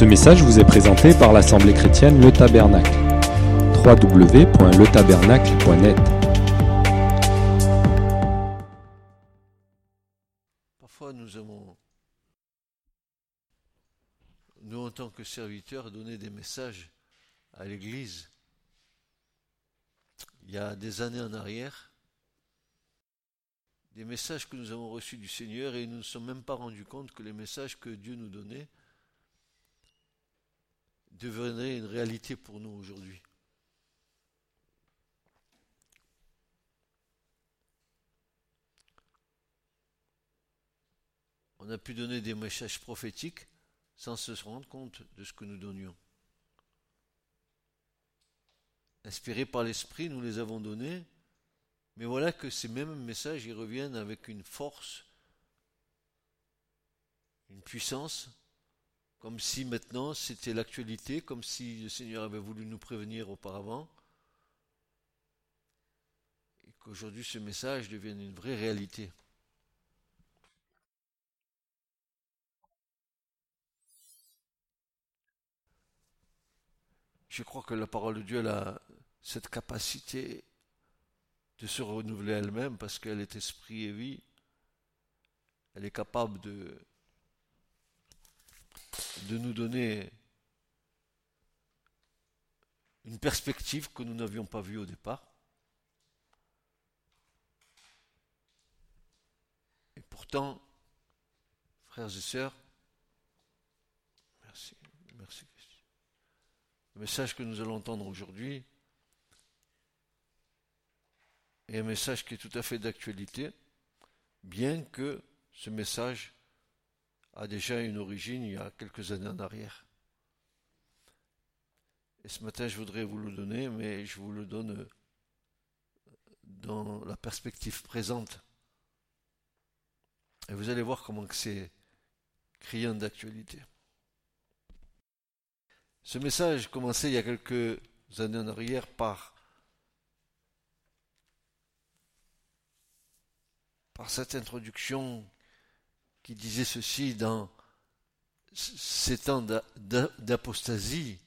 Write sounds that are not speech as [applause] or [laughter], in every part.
Ce message vous est présenté par l'Assemblée chrétienne Le Tabernacle. www.letabernacle.net Parfois, nous avons, nous en tant que serviteurs, donné des messages à l'Église il y a des années en arrière, des messages que nous avons reçus du Seigneur et nous ne nous sommes même pas rendus compte que les messages que Dieu nous donnait devenait une réalité pour nous aujourd'hui. On a pu donner des messages prophétiques sans se rendre compte de ce que nous donnions. Inspirés par l'Esprit, nous les avons donnés, mais voilà que ces mêmes messages y reviennent avec une force, une puissance, comme si maintenant c'était l'actualité, comme si le Seigneur avait voulu nous prévenir auparavant, et qu'aujourd'hui ce message devienne une vraie réalité. Je crois que la parole de Dieu a cette capacité de se renouveler elle-même parce qu'elle est esprit et vie. Elle est capable de de nous donner une perspective que nous n'avions pas vue au départ. Et pourtant, frères et sœurs, merci, merci. Le message que nous allons entendre aujourd'hui est un message qui est tout à fait d'actualité, bien que ce message a déjà une origine il y a quelques années en arrière. Et ce matin, je voudrais vous le donner, mais je vous le donne dans la perspective présente. Et vous allez voir comment c'est criant d'actualité. Ce message commençait il y a quelques années en arrière par, par cette introduction qui disait ceci dans ces temps d'apostasie,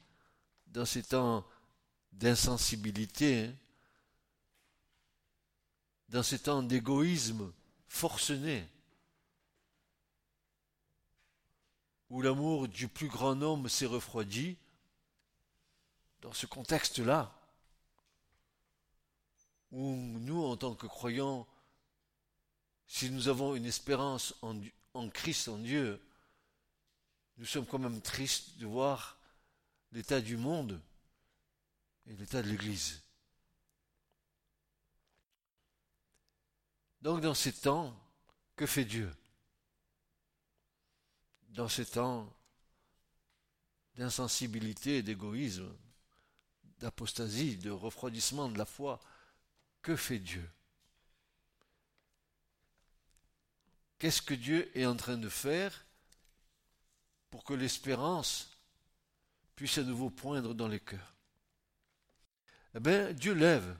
dans ces temps d'insensibilité, hein, dans ces temps d'égoïsme forcené, où l'amour du plus grand homme s'est refroidi, dans ce contexte-là, où nous, en tant que croyants, si nous avons une espérance en, en Christ, en Dieu, nous sommes quand même tristes de voir l'état du monde et l'état de l'Église. Donc dans ces temps, que fait Dieu? Dans ces temps d'insensibilité d'égoïsme, d'apostasie, de refroidissement de la foi, que fait Dieu? Qu'est-ce que Dieu est en train de faire pour que l'espérance puisse à nouveau poindre dans les cœurs? Eh bien, Dieu lève.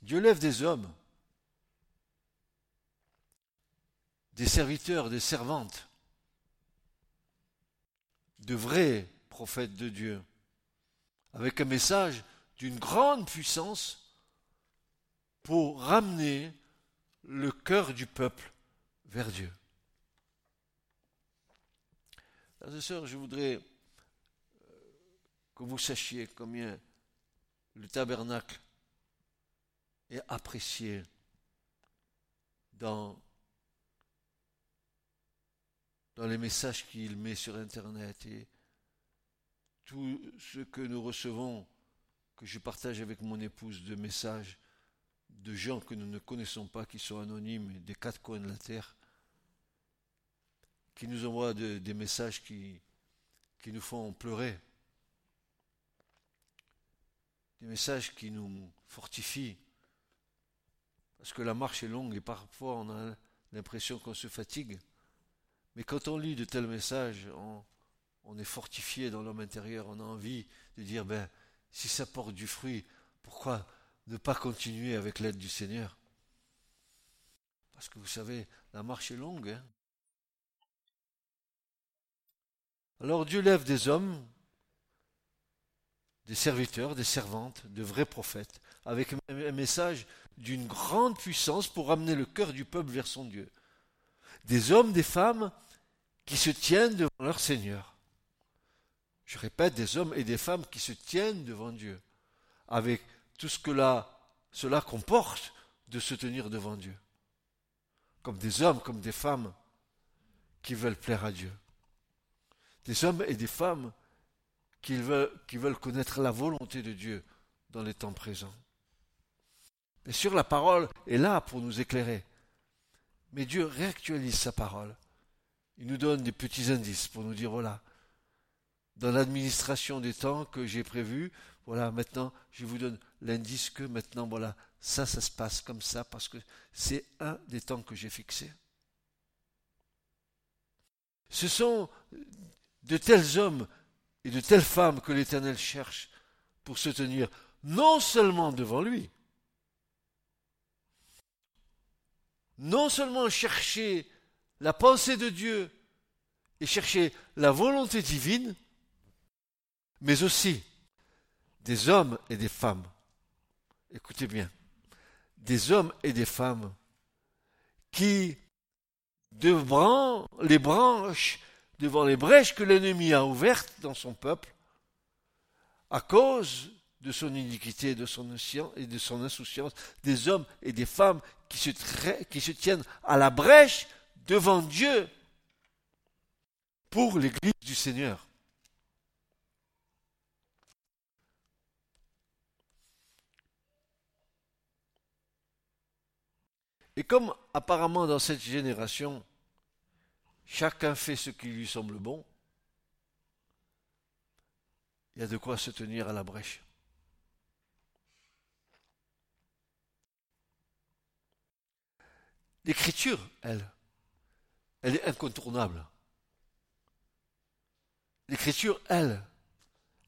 Dieu lève des hommes, des serviteurs, des servantes, de vrais prophètes de Dieu, avec un message d'une grande puissance pour ramener le cœur du peuple vers Dieu. Frères et sœurs, je voudrais euh, que vous sachiez combien le tabernacle est apprécié dans, dans les messages qu'il met sur Internet et tout ce que nous recevons, que je partage avec mon épouse de messages de gens que nous ne connaissons pas, qui sont anonymes des quatre coins de la terre, qui nous envoient des messages qui, nous font pleurer, des messages qui nous fortifient, parce que la marche est longue et parfois on a l'impression qu'on se fatigue. Mais quand on lit de tels messages, on, on est fortifié dans l'homme intérieur, on a envie de dire, ben, si ça porte du fruit, pourquoi ne pas continuer avec l'aide du Seigneur. Parce que vous savez, la marche est longue. Hein Alors Dieu lève des hommes, des serviteurs, des servantes, de vrais prophètes, avec un message d'une grande puissance pour amener le cœur du peuple vers son Dieu. Des hommes, des femmes qui se tiennent devant leur Seigneur. Je répète, des hommes et des femmes qui se tiennent devant Dieu, avec tout ce que cela comporte de se tenir devant Dieu. Comme des hommes, comme des femmes qui veulent plaire à Dieu. Des hommes et des femmes qui veulent, qui veulent connaître la volonté de Dieu dans les temps présents. Bien sûr, la parole est là pour nous éclairer. Mais Dieu réactualise sa parole. Il nous donne des petits indices pour nous dire, voilà, dans l'administration des temps que j'ai prévus, voilà, maintenant, je vous donne l'indice que maintenant, voilà, ça, ça se passe comme ça, parce que c'est un des temps que j'ai fixés. Ce sont de tels hommes et de telles femmes que l'Éternel cherche pour se tenir non seulement devant lui, non seulement chercher la pensée de Dieu et chercher la volonté divine, mais aussi des hommes et des femmes. Écoutez bien, des hommes et des femmes qui, devant les branches, devant les brèches que l'ennemi a ouvertes dans son peuple, à cause de son iniquité de son et de son insouciance, des hommes et des femmes qui se tiennent à la brèche devant Dieu pour l'Église du Seigneur. Et comme apparemment dans cette génération, chacun fait ce qui lui semble bon, il y a de quoi se tenir à la brèche. L'écriture, elle, elle est incontournable. L'écriture, elle,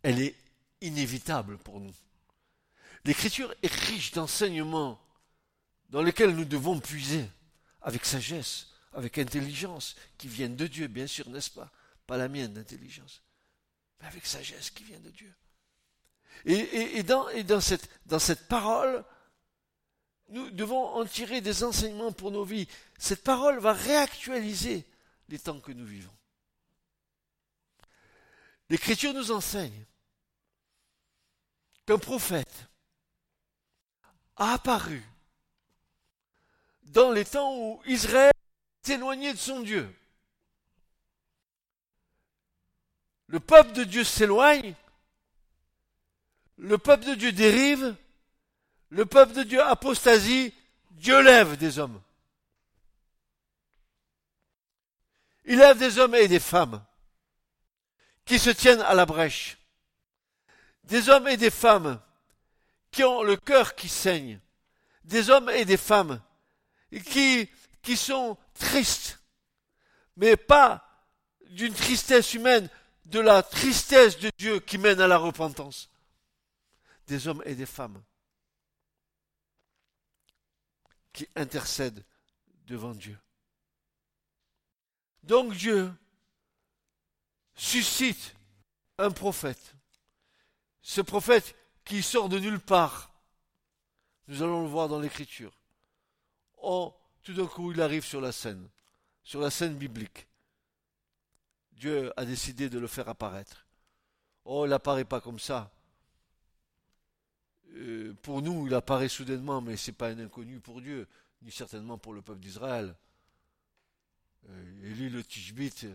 elle est inévitable pour nous. L'écriture est riche d'enseignements dans lesquels nous devons puiser avec sagesse, avec intelligence, qui viennent de Dieu, bien sûr, n'est-ce pas? Pas la mienne d'intelligence, mais avec sagesse qui vient de Dieu. Et, dans, et dans, cette, dans cette parole, nous devons en tirer des enseignements pour nos vies. Cette parole va réactualiser les temps que nous vivons. L'Écriture nous enseigne qu'un prophète a apparu dans les temps où Israël s'éloignait de son Dieu. Le peuple de Dieu s'éloigne, le peuple de Dieu dérive, le peuple de Dieu apostasie, Dieu lève des hommes. Il lève des hommes et des femmes qui se tiennent à la brèche. Des hommes et des femmes qui ont le cœur qui saigne. Des hommes et des femmes qui, qui sont tristes, mais pas d'une tristesse humaine, de la tristesse de Dieu qui mène à la repentance. Des hommes et des femmes qui intercède devant Dieu. Donc Dieu suscite un prophète. Ce prophète qui sort de nulle part. Nous allons le voir dans l'écriture. Oh, tout d'un coup, il arrive sur la scène, sur la scène biblique. Dieu a décidé de le faire apparaître. Oh, il n'apparaît pas comme ça. Euh, pour nous, il apparaît soudainement, mais ce n'est pas un inconnu pour Dieu, ni certainement pour le peuple d'Israël. Euh, Élie le Tishbite,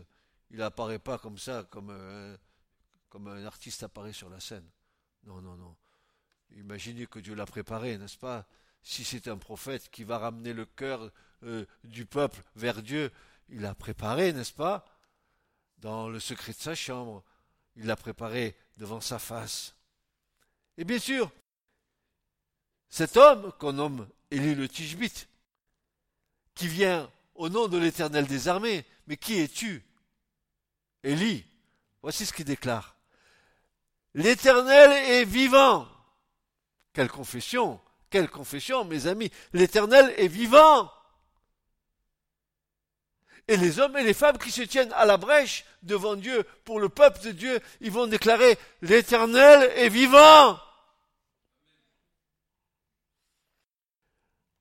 il n'apparaît pas comme ça, comme, euh, comme un artiste apparaît sur la scène. Non, non, non. Imaginez que Dieu l'a préparé, n'est-ce pas? Si c'est un prophète qui va ramener le cœur du peuple vers Dieu, il l'a préparé, n'est-ce pas? Dans le secret de sa chambre, il l'a préparé devant sa face. Et bien sûr, cet homme qu'on nomme Élie le Tishbite, qui vient au nom de l'Éternel des armées, mais qui es-tu? Élie, voici ce qu'il déclare. L'Éternel est vivant. Quelle confession, quelle confession, mes amis. L'Éternel est vivant. Et les hommes et les femmes qui se tiennent à la brèche devant Dieu, pour le peuple de Dieu, ils vont déclarer l'Éternel est vivant.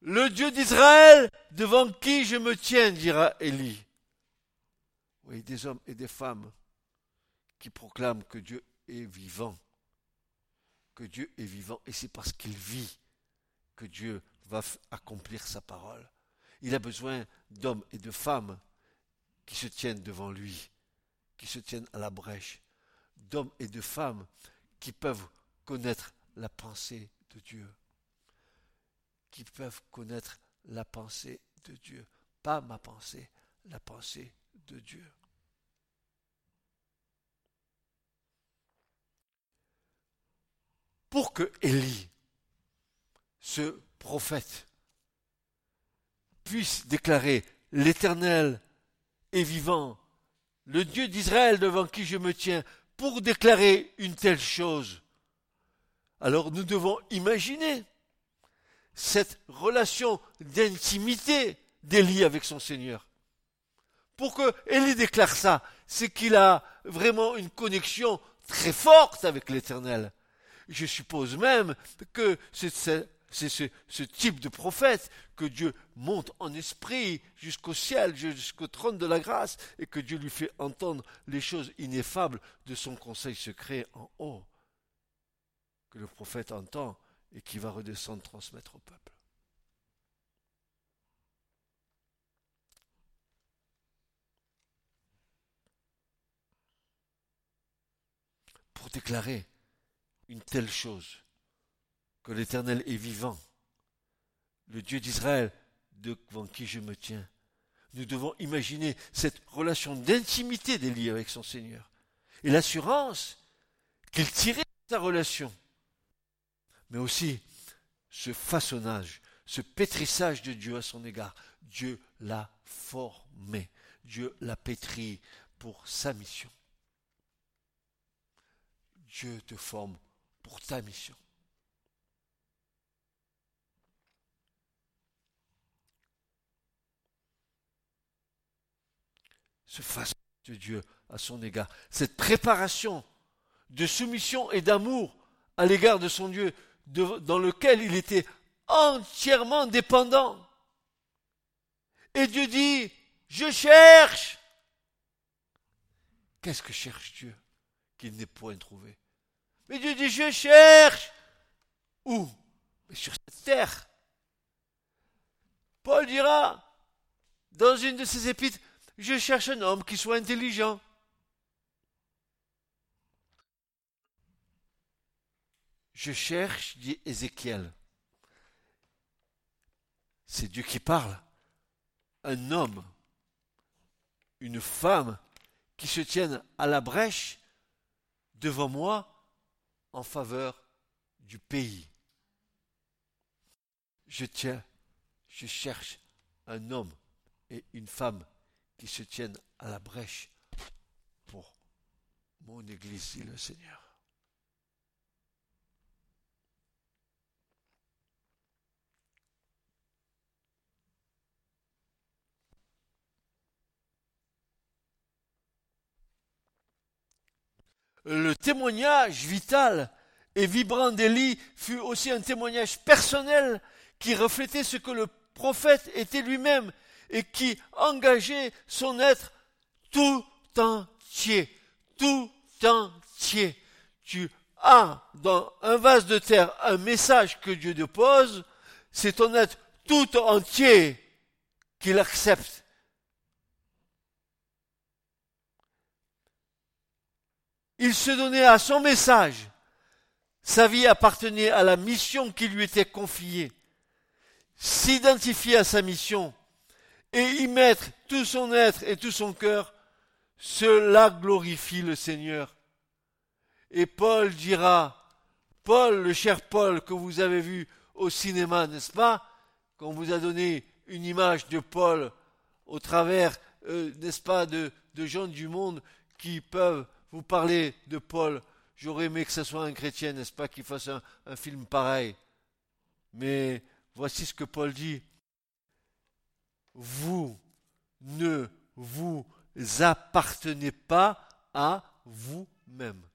Le Dieu d'Israël, devant qui je me tiens, dira Élie. Oui, des hommes et des femmes qui proclament que Dieu est vivant. Que Dieu est vivant. Et c'est parce qu'il vit Dieu va accomplir sa parole. Il a besoin d'hommes et de femmes qui se tiennent devant lui, qui se tiennent à la brèche, d'hommes et de femmes qui peuvent connaître la pensée de Dieu, qui peuvent connaître la pensée de Dieu, pas ma pensée, la pensée de Dieu. Pour que Élie, ce prophète, puisse déclarer l'Éternel est vivant, le Dieu d'Israël devant qui je me tiens, pour déclarer une telle chose. Alors nous devons imaginer cette relation d'intimité d'Élie avec son Seigneur. Pour que Élie déclare ça, c'est qu'il a vraiment une connexion très forte avec l'Éternel. Je suppose même que c'est c'est ce, type de prophète que Dieu monte en esprit jusqu'au ciel, jusqu'au trône de la grâce, et que Dieu lui fait entendre les choses ineffables de son conseil secret en haut, que le prophète entend et qui va redescendre transmettre au peuple. Pour déclarer une telle chose, que l'Éternel est vivant, le Dieu d'Israël devant qui je me tiens. Nous devons imaginer cette relation d'intimité d'Élie avec son Seigneur et l'assurance qu'il tirait de sa relation, mais aussi ce façonnage, ce pétrissage de Dieu à son égard. Dieu l'a formé, Dieu l'a pétri pour sa mission. Dieu te forme pour ta mission. Ce face de Dieu à son égard, cette préparation de soumission et d'amour à l'égard de son Dieu, dans lequel il était entièrement dépendant. Et Dieu dit, je cherche. Qu'est-ce que cherche Dieu qu'il n'ait point trouvé? Mais Dieu dit, je cherche. Où? Mais sur cette terre. Paul dira, dans une de ses épîtres, je cherche un homme qui soit intelligent. Je cherche, dit Ézéchiel. C'est Dieu qui parle. Un homme, une femme qui se tiennent à la brèche devant moi en faveur du pays. Je tiens, je cherche un homme et une femme qui se tiennent à la brèche pour mon Église, dit le Seigneur. Le témoignage vital et vibrant d'Élie fut aussi un témoignage personnel qui reflétait ce que le prophète était lui-même et qui engageait son être tout entier, tout entier. Tu as dans un vase de terre un message que Dieu dépose, c'est ton être tout entier qu'il accepte. Il se donnait à son message. Sa vie appartenait à la mission qui lui était confiée. S'identifier à sa mission, et y mettre tout son être et tout son cœur, cela glorifie le Seigneur. Et Paul dira, Paul, le cher Paul que vous avez vu au cinéma, n'est-ce pas Qu'on vous a donné une image de Paul au travers, euh, n'est-ce pas, de, gens du monde qui peuvent vous parler de Paul. J'aurais aimé que ce soit un chrétien, n'est-ce pas, qui fasse un film pareil. Mais voici ce que Paul dit vous ne vous appartenez pas à vous-même.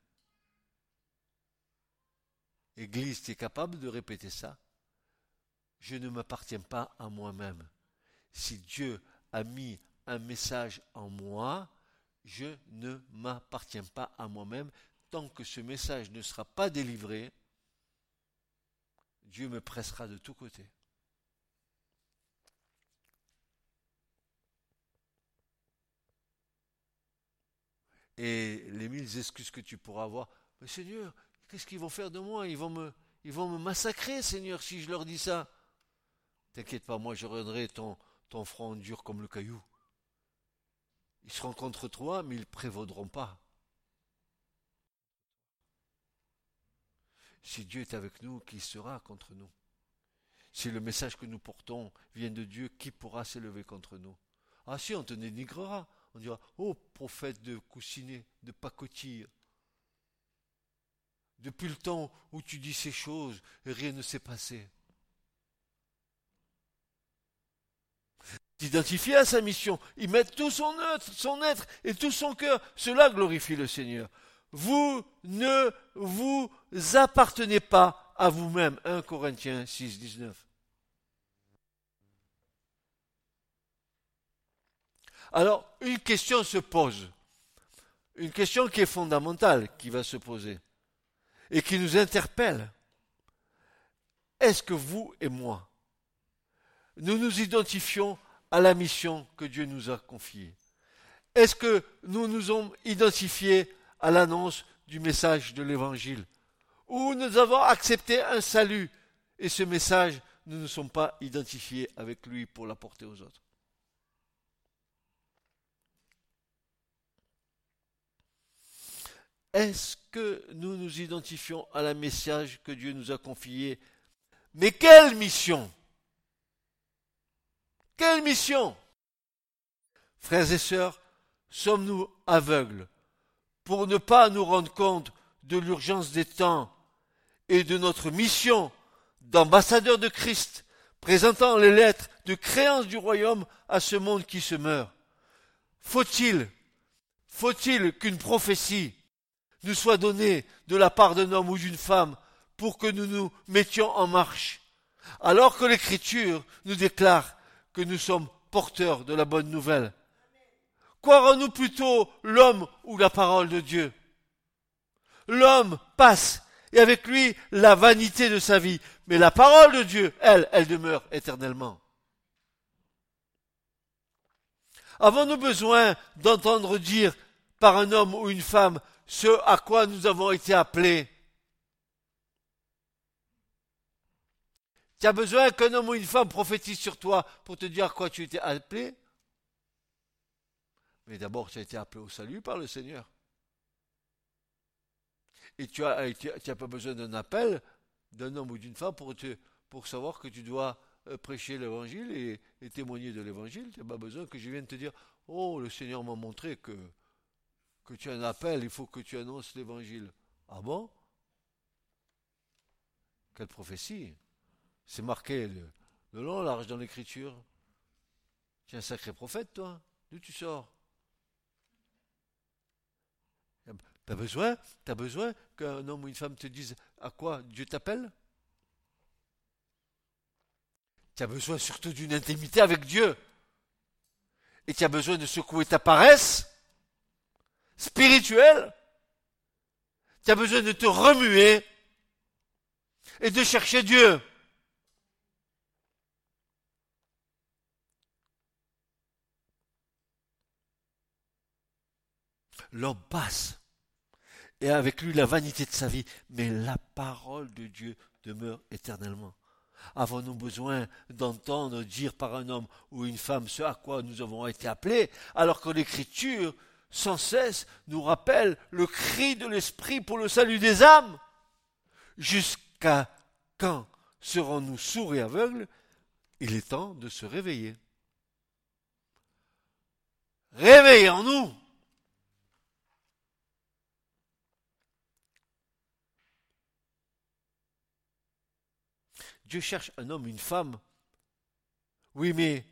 Église, tu es capable de répéter ça? Je ne m'appartiens pas à moi-même. Si Dieu a mis un message en moi, je ne m'appartiens pas à moi-même. Tant que ce message ne sera pas délivré, Dieu me pressera de tous côtés. Et les mille excuses que tu pourras avoir, mais Seigneur, qu'est-ce qu'ils vont faire de moi? Ils vont me, ils vont me massacrer, Seigneur, si je leur dis ça. T'inquiète pas, moi je rendrai ton, ton front dur comme le caillou. Ils seront contre toi, mais ils ne prévaudront pas. Si Dieu est avec nous, qui sera contre nous? Si le message que nous portons vient de Dieu, qui pourra s'élever contre nous? Ah si, on te dénigrera. On dira, oh prophète de coussinet, de pacotille. Depuis le temps où tu dis ces choses, rien ne s'est passé. D'identifier à sa mission, il met tout son être, son être et tout son cœur. Cela glorifie le Seigneur. Vous ne vous appartenez pas à vous-même. 1 Corinthiens 6, 19. Alors, une question se pose. Une question qui est fondamentale, qui va se poser, et qui nous interpelle. Est-ce que vous et moi, nous nous identifions à la mission que Dieu nous a confiée? Est-ce que nous nous sommes identifiés à l'annonce du message de l'Évangile? Ou nous avons accepté un salut et ce message, nous ne sommes pas identifiés avec lui pour l'apporter aux autres? Est-ce que nous nous identifions à la message que Dieu nous a confié Mais quelle mission? Quelle mission? Frères et sœurs, sommes-nous aveugles pour ne pas nous rendre compte de l'urgence des temps et de notre mission d'ambassadeur de Christ, présentant les lettres de créance du royaume à ce monde qui se meurt? Faut-il, faut-il qu'une prophétie nous soit donné de la part d'un homme ou d'une femme pour que nous nous mettions en marche, alors que l'Écriture nous déclare que nous sommes porteurs de la bonne nouvelle. Croirons-nous plutôt l'homme ou la parole de Dieu? L'homme passe, et avec lui la vanité de sa vie, mais la parole de Dieu, elle, elle demeure éternellement. Avons-nous besoin d'entendre dire par un homme ou une femme ce à quoi nous avons été appelés. Tu as besoin qu'un homme ou une femme prophétise sur toi pour te dire à quoi tu étais appelé Mais d'abord, tu as été appelé au salut par le Seigneur. Et tu n'as pas besoin d'un appel d'un homme ou d'une femme pour, savoir que tu dois euh, prêcher l'évangile et témoigner de l'évangile. Tu n'as pas besoin que je vienne te dire Oh, le Seigneur m'a montré que que tu as un appel, il faut que tu annonces l'évangile. Ah bon? Quelle prophétie C'est marqué le, long, large dans l'écriture. Tu es un sacré prophète, toi. D'où tu sors? T'as besoin, as besoin qu'un homme ou une femme te dise à quoi Dieu t'appelle? Tu as besoin surtout d'une intimité avec Dieu. Et tu as besoin de secouer ta paresse spirituel, tu as besoin de te remuer et de chercher Dieu. L'homme passe, et avec lui la vanité de sa vie, mais la parole de Dieu demeure éternellement. Avons-nous besoin d'entendre dire par un homme ou une femme ce à quoi nous avons été appelés, alors que l'Écriture sans cesse nous rappelle le cri de l'Esprit pour le salut des âmes. Jusqu'à quand serons-nous sourds et aveugles? Il est temps de se réveiller. Réveillons-nous. Dieu cherche un homme, une femme. Oui, mais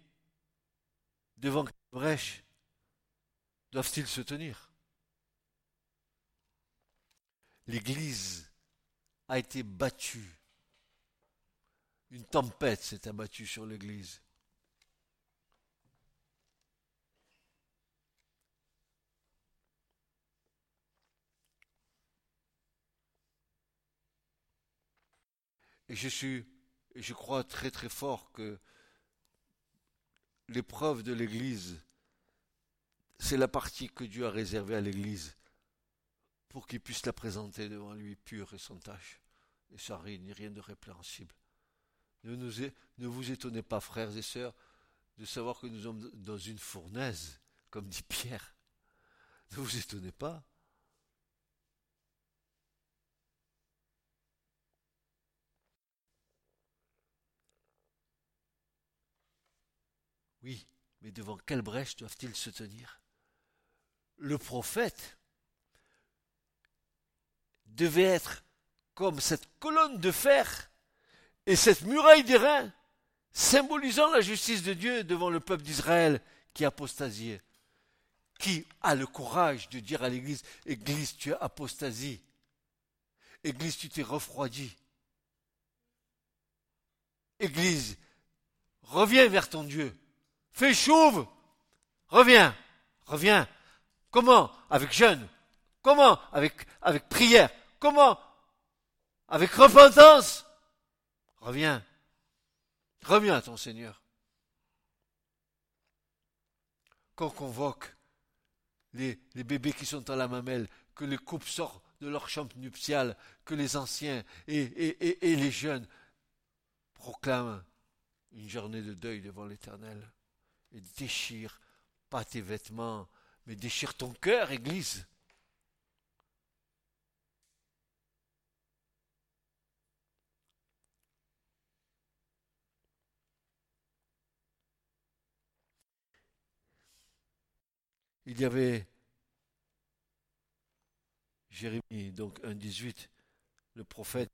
devant quelle brèche doivent-ils se tenir? L'Église a été battue. Une tempête s'est abattue sur l'Église. Et je suis, je crois très très fort que l'épreuve de l'Église, c'est la partie que Dieu a réservée à l'Église pour qu'il puisse la présenter devant lui pure et sans tache et sans rien de répréhensible. Ne vous étonnez pas, frères et sœurs, de savoir que nous sommes dans une fournaise, comme dit Pierre. Ne vous étonnez pas. Oui, mais devant quelle brèche doivent-ils se tenir? Le prophète devait être comme cette colonne de fer et cette muraille d'airain, symbolisant la justice de Dieu devant le peuple d'Israël qui apostasiait. Qui a le courage de dire à l'Église, Église, tu as apostasie. Église, tu t'es refroidi. Église, reviens vers ton Dieu. Fais chauve. Reviens. Reviens. Comment Avec jeûne? Comment avec, avec prière? Comment Avec repentance? Reviens. Reviens à ton Seigneur. Qu'on convoque les, bébés qui sont à la mamelle, que les couples sortent de leur chambre nuptiale, que les anciens et, et, et les jeunes proclament une journée de deuil devant l'Éternel et déchire pas tes vêtements, mais déchire ton cœur, Église. Il y avait Jérémie, donc 1.18, le prophète,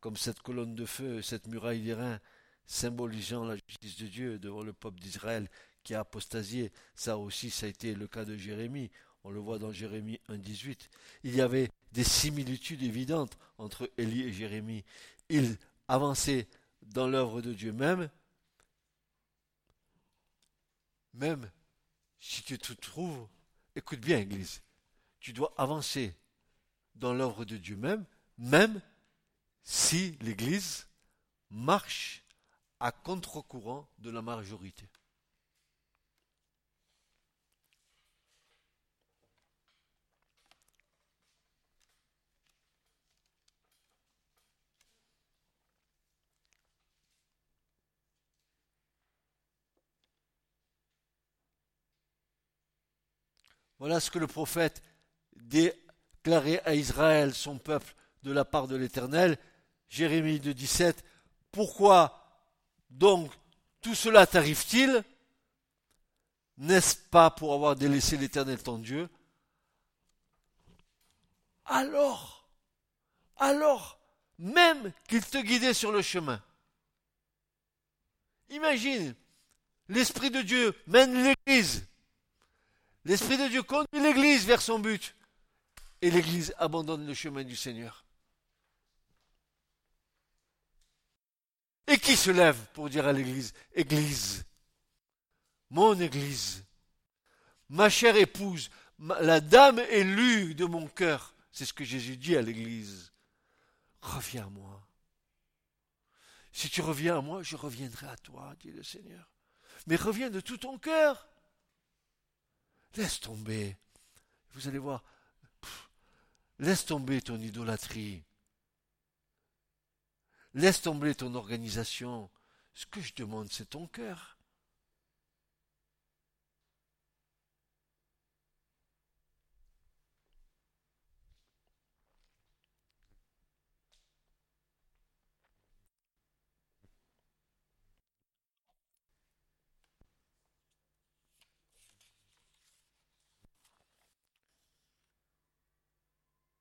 comme cette colonne de feu, cette muraille d'airain, symbolisant la justice de Dieu devant le peuple d'Israël qui a apostasié. Ça aussi, ça a été le cas de Jérémie. On le voit dans Jérémie 1.18. Il y avait des similitudes évidentes entre Élie et Jérémie. Ils avançaient dans l'œuvre de Dieu même, même si tu te trouves, écoute bien, Église, tu dois avancer dans l'œuvre de Dieu même, même si l'Église marche à contre-courant de la majorité. Voilà ce que le prophète déclarait à Israël, son peuple, de la part de l'Éternel. Jérémie de 17. Pourquoi donc tout cela t'arrive-t-il? N'est-ce pas pour avoir délaissé l'Éternel ton Dieu? Alors, alors, même qu'il te guidait sur le chemin. Imagine, l'Esprit de Dieu mène l'Église L'Esprit de Dieu conduit l'Église vers son but. Et l'Église abandonne le chemin du Seigneur. Et qui se lève pour dire à l'Église, Église, mon Église, ma chère épouse, la dame élue de mon cœur, c'est ce que Jésus dit à l'Église, reviens à moi. Si tu reviens à moi, je reviendrai à toi, dit le Seigneur. Mais reviens de tout ton cœur. Laisse tomber. Vous allez voir. laisse tomber ton idolâtrie. Laisse tomber ton organisation. Ce que je demande, c'est ton cœur.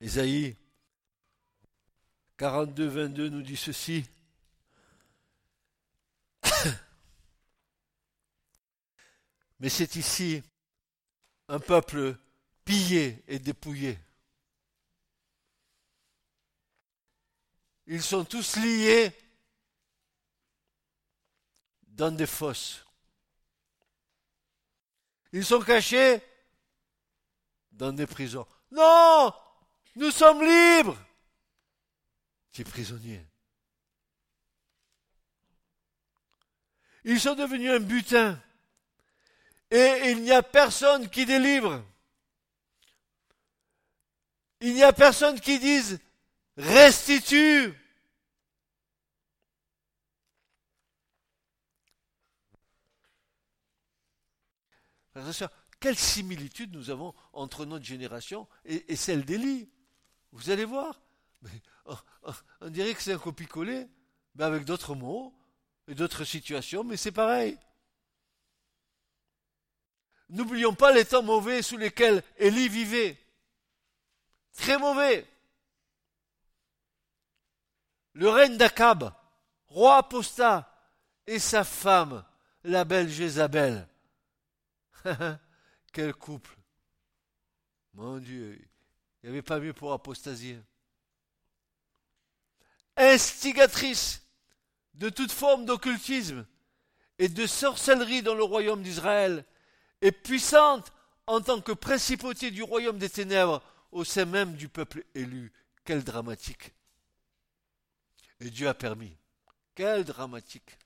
Isaïe 42, 22 nous dit ceci. [coughs] Mais c'est ici un peuple pillé et dépouillé. Ils sont tous liés dans des fosses. Ils sont cachés dans des prisons. Non Nous sommes libres Tu es prisonnier. Ils sont devenus un butin. Et il n'y a personne qui délivre. Il n'y a personne qui dise restitue. quelle similitude nous avons entre notre génération et, celle d'Élie. Vous allez voir. Oh, oh, on, dirait que c'est un copier-coller, mais avec d'autres mots et d'autres situations, mais c'est pareil. N'oublions pas les temps mauvais sous lesquels Élie vivait. Très mauvais. Le règne d'Akab, roi apostat, et sa femme, la belle Jézabel. [laughs] Quel couple. Mon Dieu, il n'y avait pas mieux pour apostasier. Instigatrice de toute forme d'occultisme et de sorcellerie dans le royaume d'Israël, et puissante en tant que principauté du royaume des ténèbres au sein même du peuple élu. Quel dramatique. Et Dieu a permis. Quel dramatique.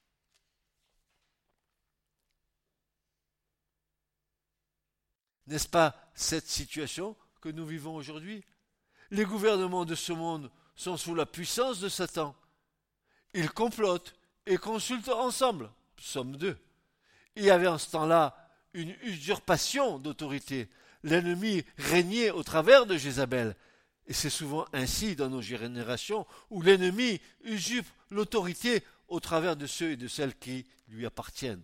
N'est-ce pas cette situation nous vivons aujourd'hui Les gouvernements de ce monde sont sous la puissance de Satan. Ils complotent et consultent ensemble. Somme deux. Il y avait en ce temps-là une usurpation d'autorité. L'ennemi régnait au travers de Jézabel. Et c'est souvent ainsi dans nos générations où l'ennemi usurpe l'autorité au travers de ceux et de celles qui lui appartiennent.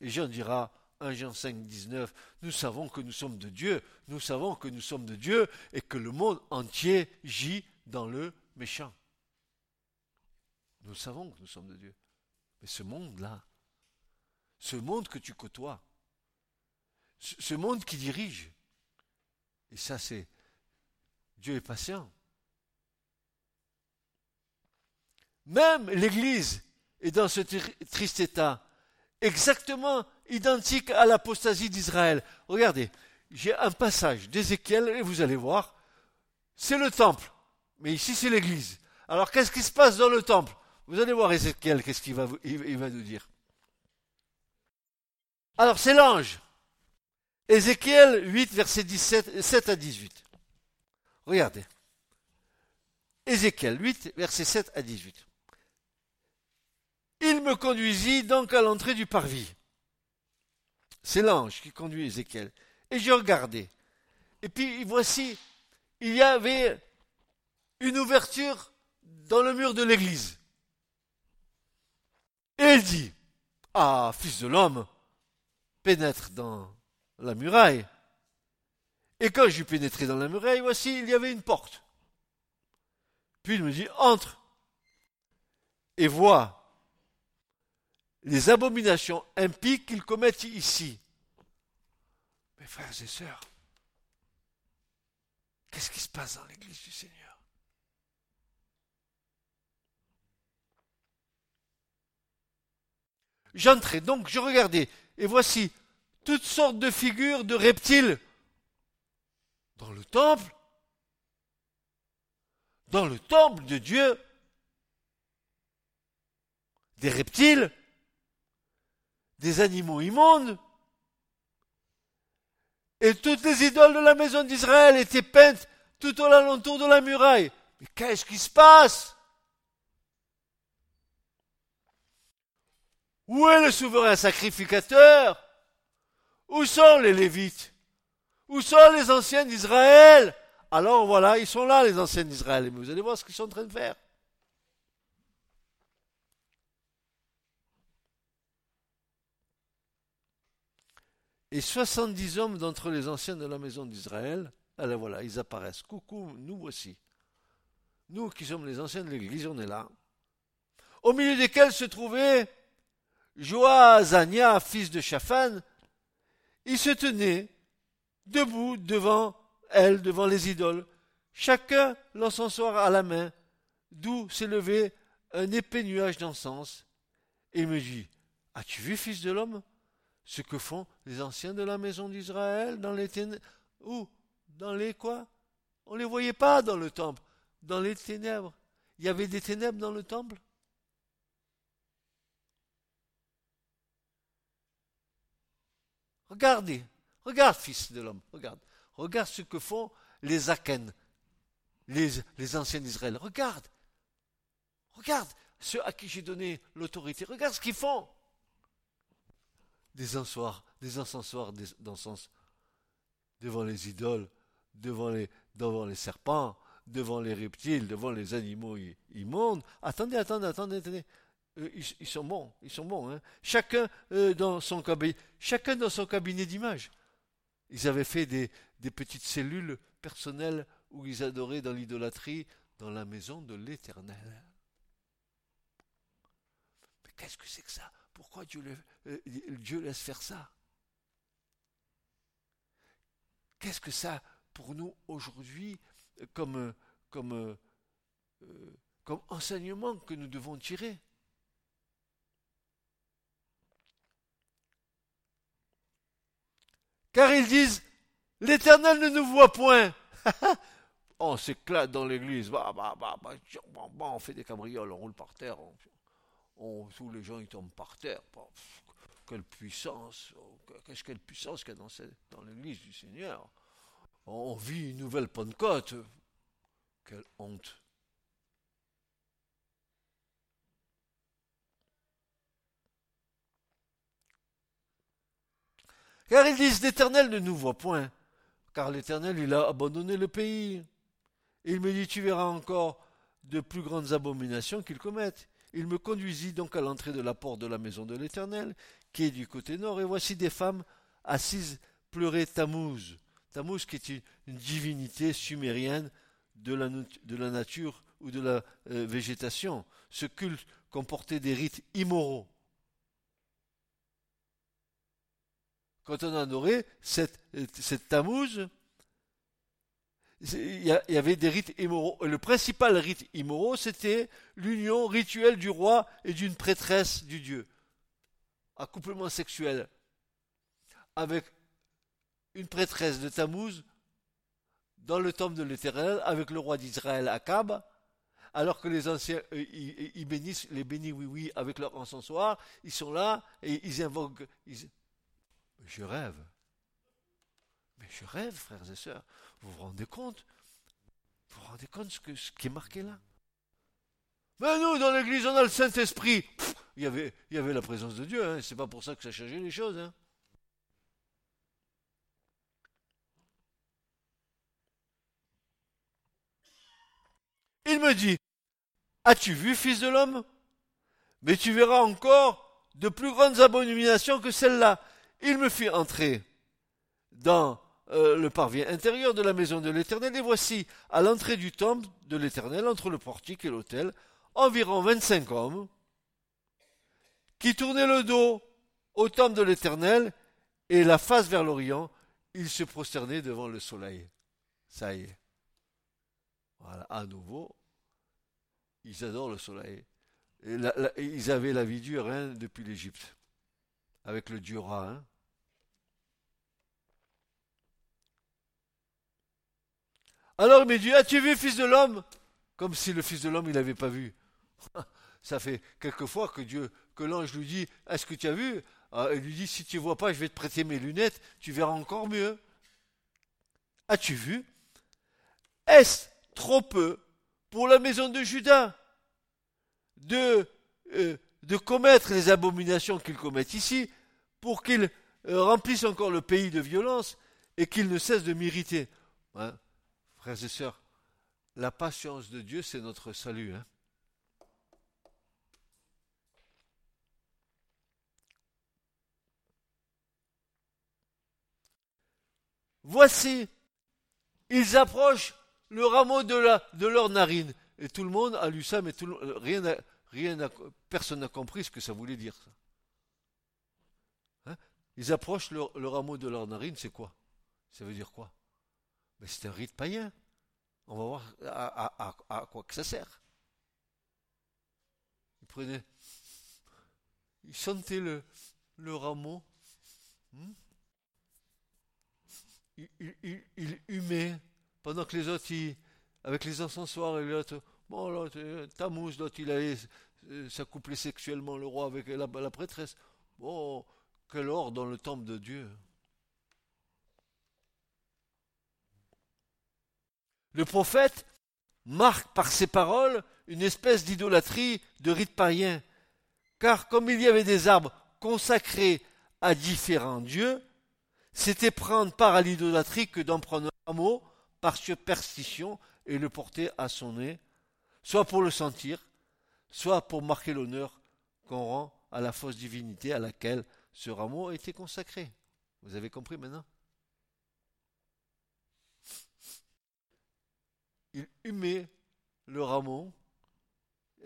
Et Jean dira, 1 Jean 5, 19, nous savons que nous sommes de Dieu, nous savons que nous sommes de Dieu et que le monde entier gît dans le méchant. Nous savons que nous sommes de Dieu. Mais ce monde-là, ce monde que tu côtoies, ce monde qui dirige, et ça c'est, Dieu est patient. Même l'Église est dans ce triste état, exactement identique à l'apostasie d'Israël. Regardez, j'ai un passage d'Ézéchiel et vous allez voir, c'est le temple, mais ici c'est l'Église. Alors qu'est-ce qui se passe dans le temple? Vous allez voir Ézéchiel, qu'est-ce qu'il va, nous dire. Alors c'est l'ange. Ézéchiel 8, verset 17, 7 à 18. Regardez. Ézéchiel 8, verset 7 à 18. Il me conduisit donc à l'entrée du parvis. C'est l'ange qui conduit Ézéchiel. Et je regardais. Et puis voici, il y avait une ouverture dans le mur de l'église. Et il dit, Ah, fils de l'homme, pénètre dans la muraille. Et quand j'eus pénétré dans la muraille, voici, il y avait une porte. Puis il me dit, entre et vois les abominations impies qu'ils commettent ici. Mes frères et sœurs, qu'est-ce qui se passe dans l'église du Seigneur? J'entrais donc, je regardais, et voici toutes sortes de figures de reptiles dans le temple, dans le temple de Dieu, des reptiles, des animaux immondes, et toutes les idoles de la maison d'Israël étaient peintes tout au alentour de la muraille. Mais qu'est-ce qui se passe? Où est le souverain sacrificateur? Où sont les Lévites? Où sont les anciens d'Israël? Alors voilà, ils sont là, les anciens d'Israël. Mais vous allez voir ce qu'ils sont en train de faire. Et 70 hommes d'entre les anciens de la maison d'Israël, alors voilà, ils apparaissent. Coucou, nous voici. Nous qui sommes les anciens de l'Église, on est là. Au milieu desquels se trouvait Joazania, fils de Shaphan, ils se tenaient debout devant elle, devant les idoles, chacun l'encensoir à la main, d'où s'élevait un épais nuage d'encens. Et il me dit, As-tu vu, fils de l'homme, ce que font les anciens de la maison d'Israël dans les ténèbres Où? Dans les quoi? On ne les voyait pas dans le temple, dans les ténèbres. Il y avait des ténèbres dans le temple? Regardez, regarde, fils de l'homme, regarde. Regarde ce que font les Akens, les, les anciens d'Israël. Regarde. Regarde ceux à qui j'ai donné l'autorité. Regarde ce qu'ils font. Des encensoirs, des encensoirs d'encens devant les idoles, devant les, devant les serpents, devant les reptiles, devant les animaux immondes. Attendez, attendez, attendez, attendez. Euh, ils, sont bons, ils sont bons. Hein. Chacun euh, dans son cabinet, chacun dans son cabinet d'image. Ils avaient fait des, des petites cellules personnelles où ils adoraient dans l'idolâtrie, dans la maison de l'Éternel. Mais qu'est-ce que c'est que ça? Pourquoi Dieu, euh, Dieu laisse faire ça? Qu'est-ce que ça pour nous aujourd'hui comme, comme, enseignement que nous devons tirer? Car ils disent L'Éternel ne nous voit point. [laughs] on s'éclate dans l'église, bah, bah, bah, on fait des cabrioles, on roule par terre, tous les gens ils tombent par terre. quelle puissance, qu'est-ce quelle puissance qu'il y a dans, dans l'église du Seigneur. On vit une nouvelle Pentecôte. Quelle honte. Car ils disent l'Éternel ne nous voit point, car l'Éternel il a abandonné le pays. il me dit tu verras encore de plus grandes abominations qu'ils commettent. Il me conduisit donc à l'entrée de la porte de la maison de l'Éternel, qui est du côté nord, et voici des femmes assises pleuraient Tammuz. Tammuz qui est une, divinité sumérienne de la, nature ou de la euh, végétation. Ce culte comportait des rites immoraux. quand on adorait cette, cette Tammuz, il y avait des rites immoraux. Le principal rite immoraux, c'était l'union rituelle du roi et d'une prêtresse du dieu. Accouplement sexuel. Avec une prêtresse de Tammuz dans le temple de l'Éternel, avec le roi d'Israël Akab, alors que les anciens, euh, ils, bénissent les bénis oui oui avec leur encensoir, ils sont là et ils invoquent, je rêve. Je rêve, frères et sœurs. Vous vous rendez compte? Vous vous rendez compte ce, ce qui est marqué là? Mais nous, dans l'église, on a le Saint-Esprit. Il y avait, la présence de Dieu. Hein. C'est pas pour ça que ça changé les choses. Hein. Il me dit, As-tu vu, fils de l'homme? Mais tu verras encore de plus grandes abominations que celles-là. Il me fit entrer dans euh, le parvis intérieur de la maison de l'Éternel, et voici, à l'entrée du temple de l'Éternel, entre le portique et l'autel, environ vingt-cinq hommes, qui tournaient le dos au temple de l'Éternel, et la face vers l'Orient, ils se prosternaient devant le soleil. Ça y est. Voilà, à nouveau, ils adorent le soleil. ils avaient la vie dure hein, depuis l'Égypte, avec le dieu. Hein. Alors il me dit, as-tu vu, fils de l'homme? Comme si le fils de l'homme, il n'avait pas vu. [laughs] Ça fait quelques fois que Dieu, que l'ange lui dit, est-ce que tu as vu? Ah, Il lui dit, si tu ne vois pas, je vais te prêter mes lunettes, tu verras encore mieux. As-tu vu? Est-ce trop peu pour la maison de Judas de, euh, de commettre les abominations qu'ils commettent ici, pour qu'ils euh, remplissent encore le pays de violence et qu'ils ne cessent de m'irriter? Hein? Frères et sœurs, la patience de Dieu, c'est notre salut. Hein. Voici, ils approchent le rameau de, leur narine. Et tout le monde a lu ça, mais rien personne n'a compris ce que ça voulait dire. Hein? Ils approchent le, rameau de leur narine, c'est quoi? Ça veut dire quoi? C'est un rite païen. On va voir à, quoi que ça sert. Ils prenaient, ils sentaient le, rameau. Hmm? il, il, il, humait pendant que les autres, avec les encensoirs et l'autre, bon, l'autre, Tammuz, l'autre, il allait euh, s'accoupler sexuellement le roi avec la, la prêtresse. Bon, quel or dans le temple de Dieu. Le prophète marque par ses paroles une espèce d'idolâtrie de rite païen, car comme il y avait des arbres consacrés à différents dieux, c'était prendre part à l'idolâtrie que d'en prendre un mot par superstition et le porter à son nez, soit pour le sentir, soit pour marquer l'honneur qu'on rend à la fausse divinité à laquelle ce rameau été consacré. Vous avez compris maintenant? Il humait le rameau,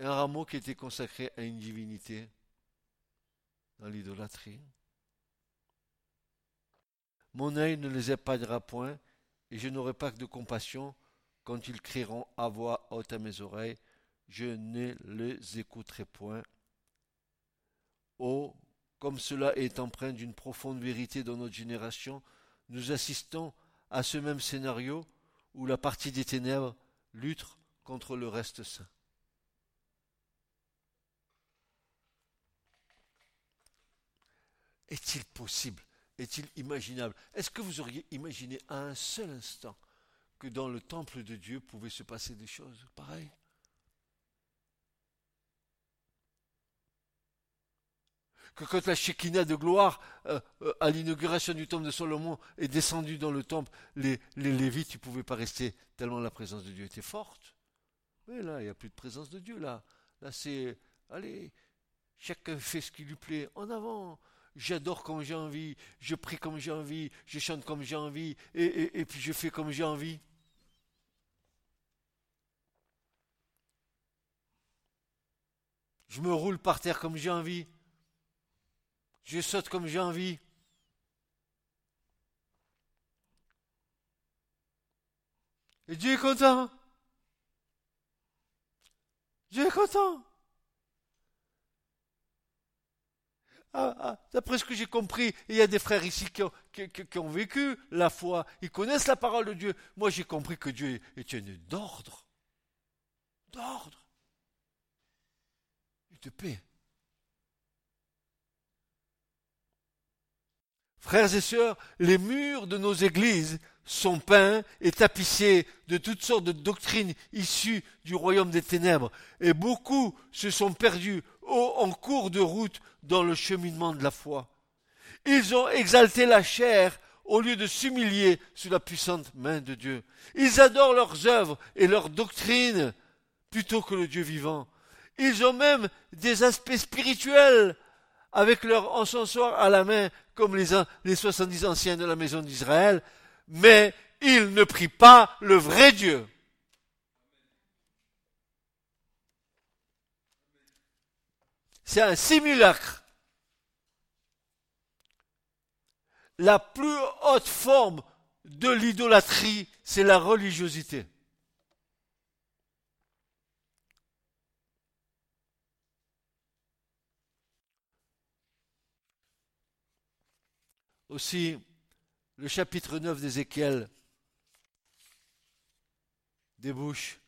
un rameau qui était consacré à une divinité dans l'idolâtrie. Mon œil ne les épargnera point, et je n'aurai pas de compassion quand ils crieront à voix haute à mes oreilles, je ne les écouterai point. Oh, comme cela est empreint d'une profonde vérité dans notre génération, nous assistons à ce même scénario où la partie des ténèbres lutte contre le reste saint. Est-il possible est-il imaginable? Est-ce que vous auriez imaginé à un seul instant que dans le temple de Dieu pouvaient se passer des choses pareilles? Que quand la Shekinah de gloire, euh, euh, à l'inauguration du temple de Salomon, est descendue dans le temple, les, les Lévites ne pouvaient pas rester tellement la présence de Dieu était forte. Mais là, il n'y a plus de présence de Dieu. Là, là c'est, allez, chacun fait ce qui lui plaît. En avant, j'adore comme j'ai envie, je prie comme j'ai envie, je chante comme j'ai envie, et, puis je fais comme j'ai envie. Je me roule par terre comme j'ai envie. Je saute comme j'ai envie. Et Dieu est content. Dieu est content. Ah, ah, d'après ce que j'ai compris, il y a des frères ici qui ont, vécu la foi, ils connaissent la parole de Dieu. Moi, j'ai compris que Dieu est un d'ordre, d'ordre et de paix. Frères et sœurs, les murs de nos églises sont peints et tapissés de toutes sortes de doctrines issues du royaume des ténèbres, et beaucoup se sont perdus en cours de route dans le cheminement de la foi. Ils ont exalté la chair au lieu de s'humilier sous la puissante main de Dieu. Ils adorent leurs œuvres et leurs doctrines plutôt que le Dieu vivant. Ils ont même des aspects spirituels avec leur encensoir à la main, comme les, les 70 anciens de la maison d'Israël, mais ils ne prient pas le vrai Dieu. C'est un simulacre. La plus haute forme de l'idolâtrie, c'est la religiosité. Aussi, le chapitre 9 d'Ézéchiel débouche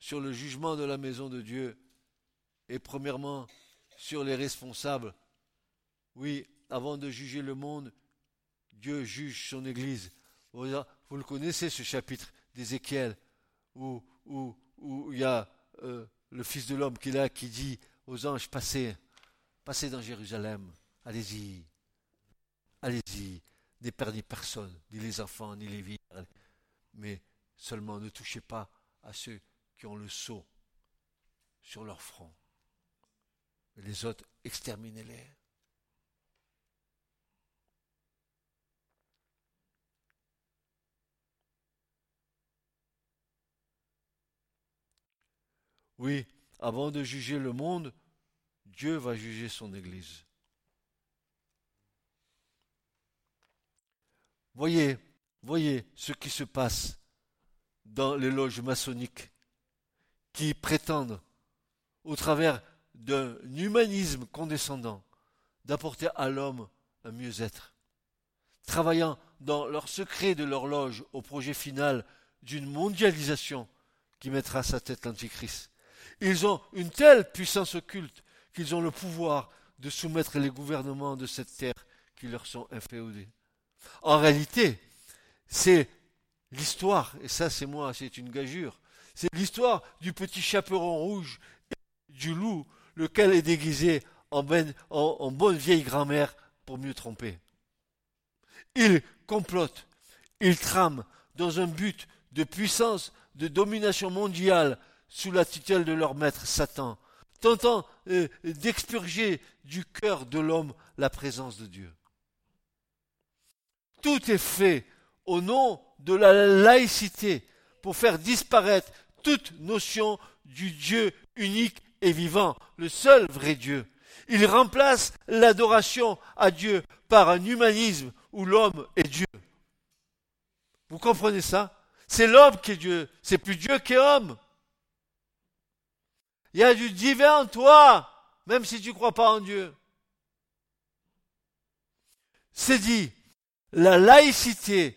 sur le jugement de la maison de Dieu et premièrement sur les responsables. Oui, avant de juger le monde, Dieu juge son Église. Vous le connaissez ce chapitre d'Ézéchiel où, où, où, il y a euh, le Fils de l'homme qui est là qui dit aux anges passez, passez dans Jérusalem, allez-y, allez-y, n'épargnez personne, ni les enfants, ni les vies, mais seulement ne touchez pas à ceux qui ont le sceau sur leur front les autres, exterminez-les. Oui, avant de juger le monde, Dieu va juger son Église. Voyez, voyez ce qui se passe dans les loges maçonniques qui prétendent, au travers d'un humanisme condescendant, d'apporter à l'homme un mieux-être, travaillant dans leur secret de leur loge au projet final d'une mondialisation qui mettra sa tête l'Antichrist. Ils ont une telle puissance occulte qu'ils ont le pouvoir de soumettre les gouvernements de cette terre qui leur sont inféodés. En réalité, c'est l'histoire, et ça c'est moi, c'est une gageure, c'est l'histoire du petit chaperon rouge et du loup, lequel est déguisé en, ben, en bonne vieille grand-mère pour mieux tromper. Ils complotent, ils trament dans un but de puissance, de domination mondiale sous la tutelle de leur maître Satan, tentant euh, d'expurger du cœur de l'homme la présence de Dieu. Tout est fait au nom de la laïcité pour faire disparaître toute notion du Dieu unique et vivant, le seul vrai Dieu. Il remplace l'adoration à Dieu par un humanisme où l'homme est Dieu. Vous comprenez ça? C'est l'homme qui est Dieu, c'est plus Dieu qui est homme. Il y a du divin en toi, même si tu ne crois pas en Dieu. C'est dit, la laïcité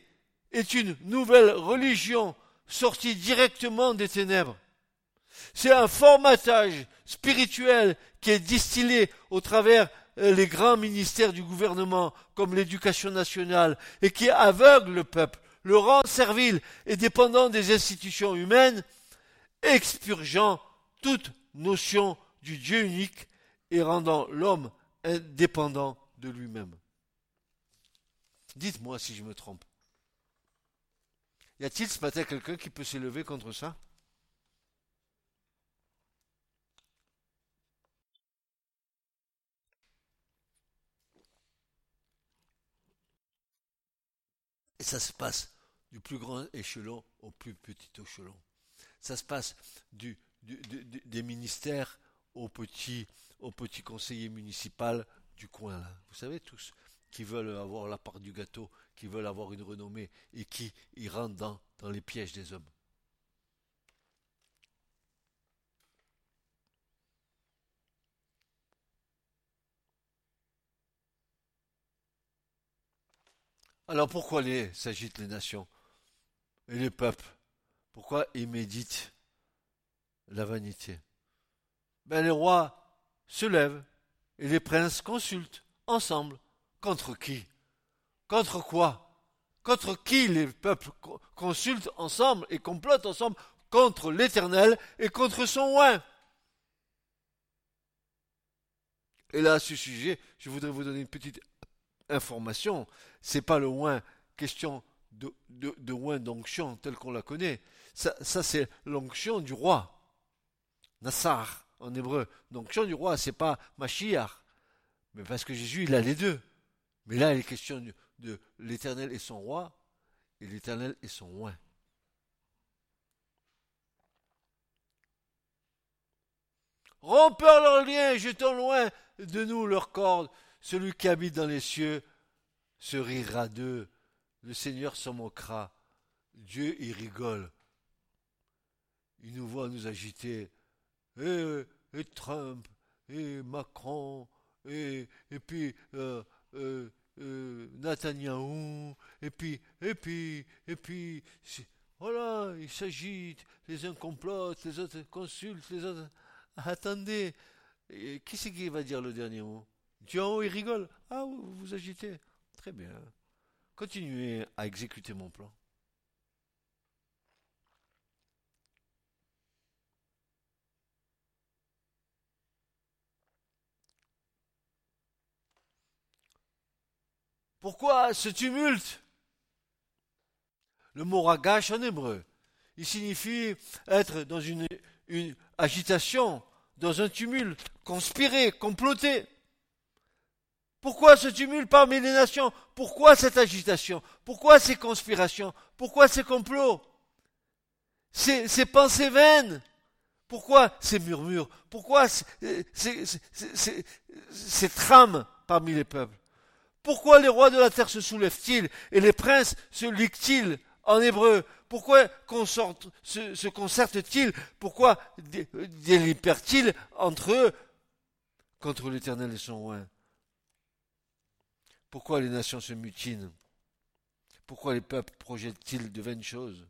est une nouvelle religion sortie directement des ténèbres. C'est un formatage spirituel qui est distillé au travers euh, les grands ministères du gouvernement, comme l'éducation nationale, et qui aveugle le peuple, le rend servile et dépendant des institutions humaines, expurgeant toute notion du Dieu unique et rendant l'homme indépendant de lui-même. Dites-moi si je me trompe. Y a-t-il ce matin quelqu'un qui peut s'élever contre ça? Et ça se passe du plus grand échelon au plus petit échelon. Ça se passe des ministères au petit, au petit conseiller municipal du coin. Vous savez tous, qui veulent avoir la part du gâteau, qui veulent avoir une renommée et qui y dans, les pièges des hommes. Alors pourquoi s'agitent les nations et les peuples? Pourquoi ils méditent la vanité? Ben les rois se lèvent et les princes consultent ensemble. Contre qui? Contre quoi? Contre qui les peuples consultent ensemble et complotent ensemble? Contre l'Éternel et contre son oin. Et là, à ce sujet, je voudrais vous donner une petite information, c'est pas le oin, question de, de, d'onction tel qu'on la connaît. Ça, ça c'est l'onction du roi. Nassar, en hébreu. L'onction du roi, c'est pas Mashiach. Mais parce que Jésus, il a les deux. Mais là, il est question de, l'éternel et son roi, et l'éternel et son oin. Rompeur leurs liens, jetons loin de nous leurs cordes. Celui qui habite dans les cieux se rira d'eux. Le Seigneur s'en moquera. Dieu y rigole. Il nous voit nous agiter. Et, et Trump, et Macron, et, et puis euh, euh, euh, et puis, et puis, et puis, voilà, il s'agite, les uns complotent, les autres consultent, les autres. Attendez, qui c'est qui va dire le dernier mot? Dieu haut, il rigole. Ah, vous vous agitez. Très bien. Continuez à exécuter mon plan. Pourquoi ce tumulte? Le mot ragash en hébreu, il signifie être dans une, agitation, dans un tumulte, conspirer, comploter. Pourquoi ce tumulte parmi les nations? Pourquoi cette agitation? Pourquoi ces conspirations? Pourquoi ces complots? Ces, pensées vaines. Pourquoi ces murmures? Pourquoi ces trames parmi les peuples? Pourquoi les rois de la terre se soulèvent-ils et les princes se liguent-ils en hébreu? Pourquoi se, concertent-ils? Pourquoi délibèrent-ils entre eux contre l'Éternel et son roi Pourquoi les nations se mutinent? Pourquoi les peuples projettent-ils de vaines choses?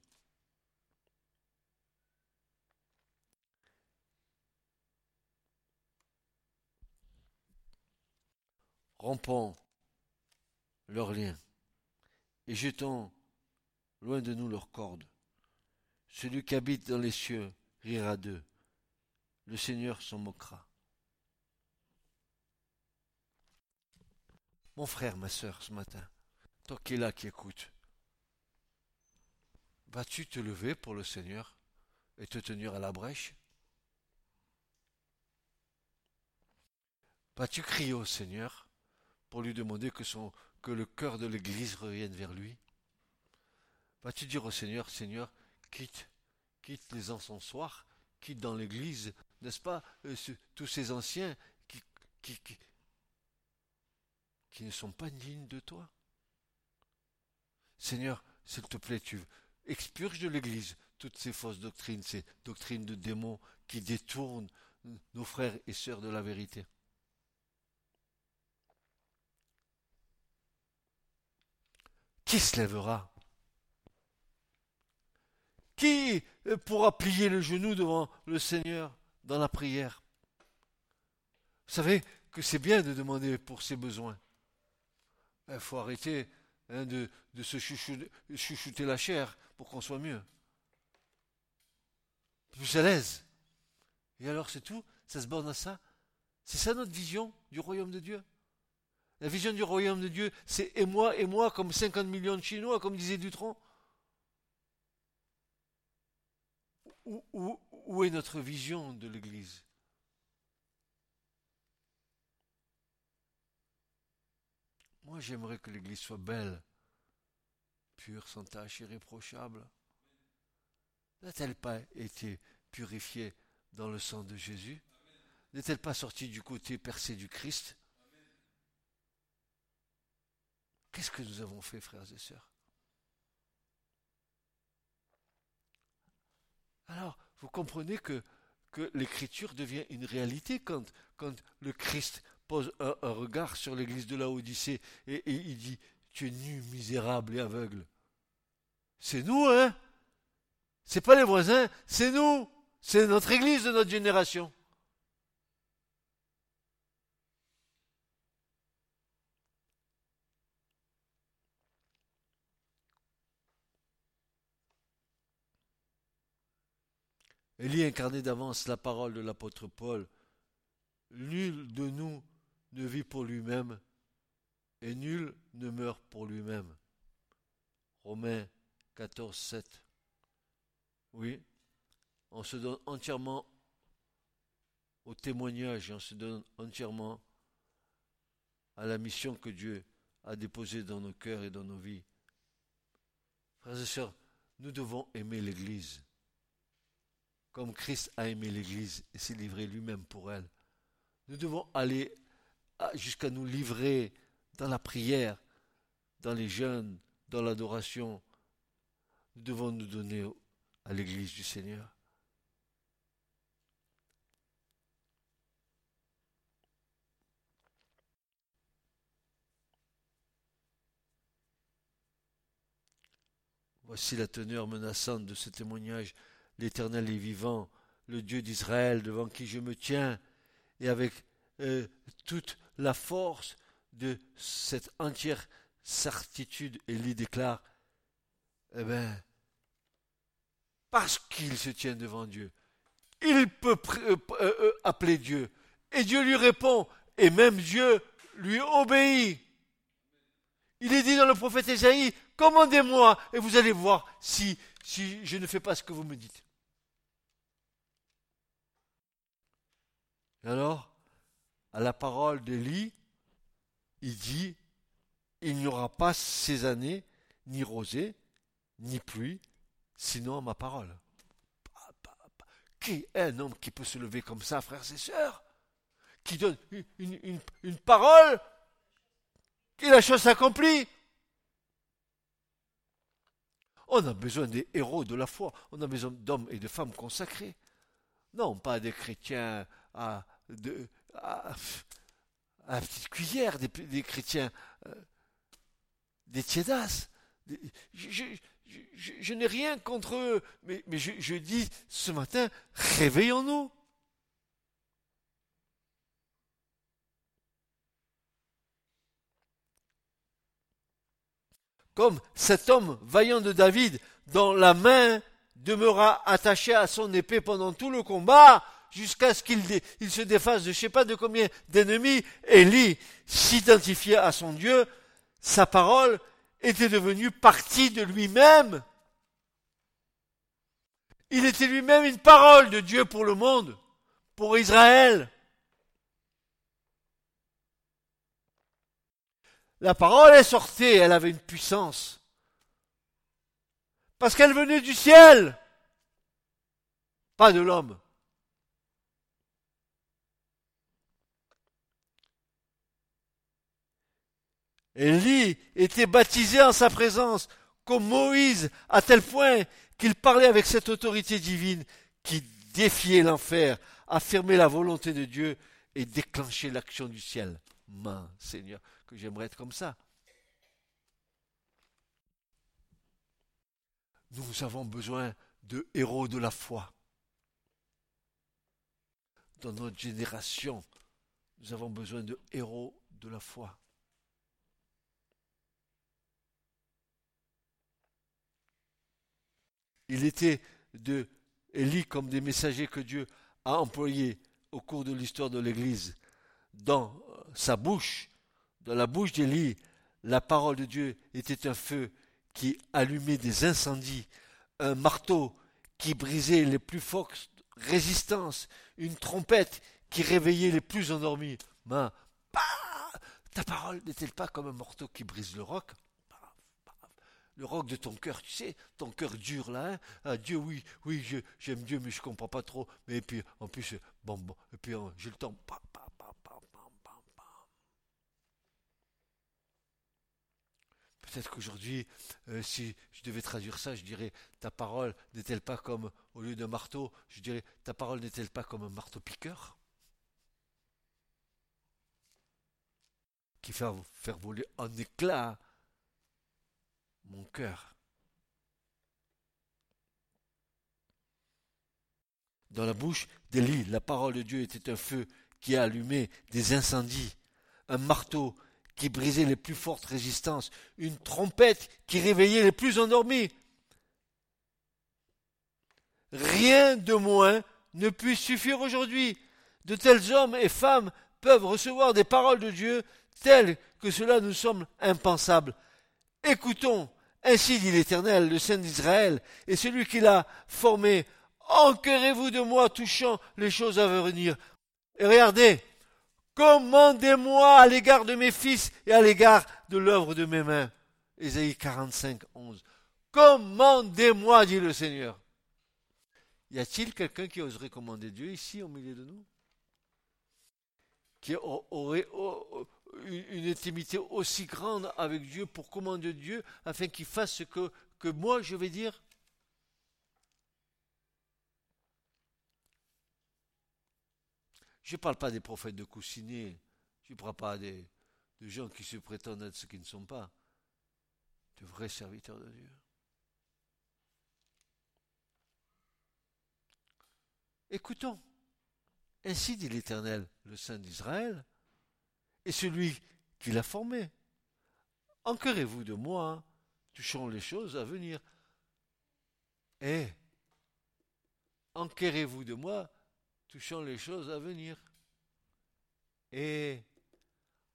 Rompons leurs liens et jetons loin de nous leurs cordes. Celui qui habite dans les cieux rira d'eux. Le Seigneur s'en moquera. Mon frère, ma sœur, ce matin, toi qui es là, qui écoute, vas-tu te lever pour le Seigneur et te tenir à la brèche? Vas-tu crier au Seigneur pour lui demander que, son, que le cœur de l'Église revienne vers lui Vas-tu dire au Seigneur, Seigneur, quitte, quitte les encensoirs, quitte dans l'Église, n'est-ce pas, euh, tous ces anciens qui, qui, qui, ne sont pas dignes de toi? Seigneur, s'il te plaît, tu expurges de l'Église toutes ces fausses doctrines, ces doctrines de démons qui détournent nos frères et sœurs de la vérité. Qui se lèvera? Qui euh, pourra plier le genou devant le Seigneur dans la prière? Vous savez que c'est bien de demander pour ses besoins. Il faut arrêter hein, de, se chuchoter, la chair pour qu'on soit mieux. Plus à l'aise. Et alors c'est tout? Ça se borne à ça? C'est ça notre vision du royaume de Dieu? La vision du royaume de Dieu, c'est et moi, et moi, comme 50 millions de Chinois, comme disait Dutron. Où, est notre vision de l'Église? Moi, j'aimerais que l'Église soit belle, pure, sans tache, irréprochable. N'a-t-elle pas été purifiée dans le sang de Jésus? N'est-elle pas sortie du côté percé du Christ? Qu'est-ce que nous avons fait, frères et sœurs? Alors, vous comprenez que, l'écriture devient une réalité quand, quand le Christ pose un, regard sur l'église de la Odyssée et, et il dit Tu es nu, misérable et aveugle. C'est nous, hein? C'est pas les voisins, c'est nous. C'est notre église de notre génération. Élie incarnait d'avance la parole de l'apôtre Paul. Nul de nous ne vit pour lui-même et nul ne meurt pour lui-même. Romains 14, 7. Oui, on se donne entièrement au témoignage et on se donne entièrement à la mission que Dieu a déposée dans nos cœurs et dans nos vies. Frères et sœurs, nous devons aimer l'Église comme Christ a aimé l'Église et s'est livré lui-même pour elle. Nous devons aller jusqu'à nous livrer dans la prière, dans les jeûnes, dans l'adoration. Nous devons nous donner à l'Église du Seigneur. Voici la teneur menaçante de ce témoignage l'Éternel est vivant, le Dieu d'Israël devant qui je me tiens, et avec euh, toute la force de cette entière certitude, Élie déclare, eh bien, parce qu'il se tient devant Dieu, il peut euh, euh, appeler Dieu, et Dieu lui répond, et même Dieu lui obéit. Il est dit dans le prophète Ésaïe, commandez-moi, et vous allez voir si, si je ne fais pas ce que vous me dites. Alors, à la parole d'Élie, il dit Il n'y aura pas ces années, ni rosée, ni pluie, sinon ma parole. Qui est un homme qui peut se lever comme ça, frères et sœurs Qui donne une, une parole Et la chose s'accomplit? On a besoin des héros de la foi. On a besoin d'hommes et de femmes consacrés. Non, pas des chrétiens à, de, à, la petite cuillère, des, chrétiens, euh, des tiédasses. je, n'ai rien contre eux, mais, mais je dis ce matin, réveillons-nous. comme cet homme vaillant de David, dont la main demeura attachée à son épée pendant tout le combat, jusqu'à ce qu'il se défasse de je ne sais pas de combien d'ennemis, Élie s'identifiait à son Dieu, sa parole était devenue partie de lui-même. Il était lui-même une parole de Dieu pour le monde, pour Israël. La parole est sortie, elle avait une puissance. Parce qu'elle venait du ciel, pas de l'homme. Élie était baptisé en sa présence, comme Moïse, à tel point qu'il parlait avec cette autorité divine qui défiait l'enfer, affirmait la volonté de Dieu et déclenchait l'action du ciel. Main, Seigneur, que j'aimerais être comme ça. Nous avons besoin de héros de la foi. Dans notre génération, nous avons besoin de héros de la foi. Il était de Élie comme des messagers que Dieu a employés au cours de l'histoire de l'Église. Dans sa bouche, dans la bouche d'Élie, la parole de Dieu était un feu qui allumait des incendies, un marteau qui brisait les plus fortes résistances, une trompette qui réveillait les plus endormis. Ben, ta parole n'est-elle pas comme un marteau qui brise le roc? Le roc de ton cœur, tu sais, ton cœur dur là, hein. Ah, Dieu, oui, oui, j'aime Dieu, mais je comprends pas trop. Mais puis, en plus, bon, bon, et puis j'ai le temps, Peut-être qu'aujourd'hui, euh, si je devais traduire ça, je dirais ta parole n'est-elle pas comme, au lieu d'un marteau, je dirais ta parole n'est-elle pas comme un marteau piqueur? Qui fait faire voler en éclat mon cœur. Dans la bouche d'Élie, la parole de Dieu était un feu qui a allumé des incendies, un marteau qui brisait les plus fortes résistances, une trompette qui réveillait les plus endormis. Rien de moins ne puisse suffire aujourd'hui. De tels hommes et femmes peuvent recevoir des paroles de Dieu telles que cela nous semble impensable. Écoutons, ainsi dit l'Éternel, le Saint d'Israël, et celui qui l'a formé, enquérez-vous de moi touchant les choses à venir. Et regardez, Commandez-moi à l'égard de mes fils et à l'égard de l'œuvre de mes mains. Ésaïe 45, 11. Commandez-moi, dit le Seigneur. Y a-t-il quelqu'un qui oserait commander Dieu ici au milieu de nous? Qui aurait une intimité aussi grande avec Dieu pour commander Dieu afin qu'il fasse ce que, moi je vais dire Je ne parle pas des prophètes de Coussinet, je ne parle pas des, de gens qui se prétendent être ce qu'ils ne sont pas, de vrais serviteurs de Dieu. Écoutons, ainsi dit l'Éternel, le Saint d'Israël, et celui qui l'a formé. Enquerez-vous de moi, touchant les choses à venir. Et enquérez-vous de moi, touchant les choses à venir. Et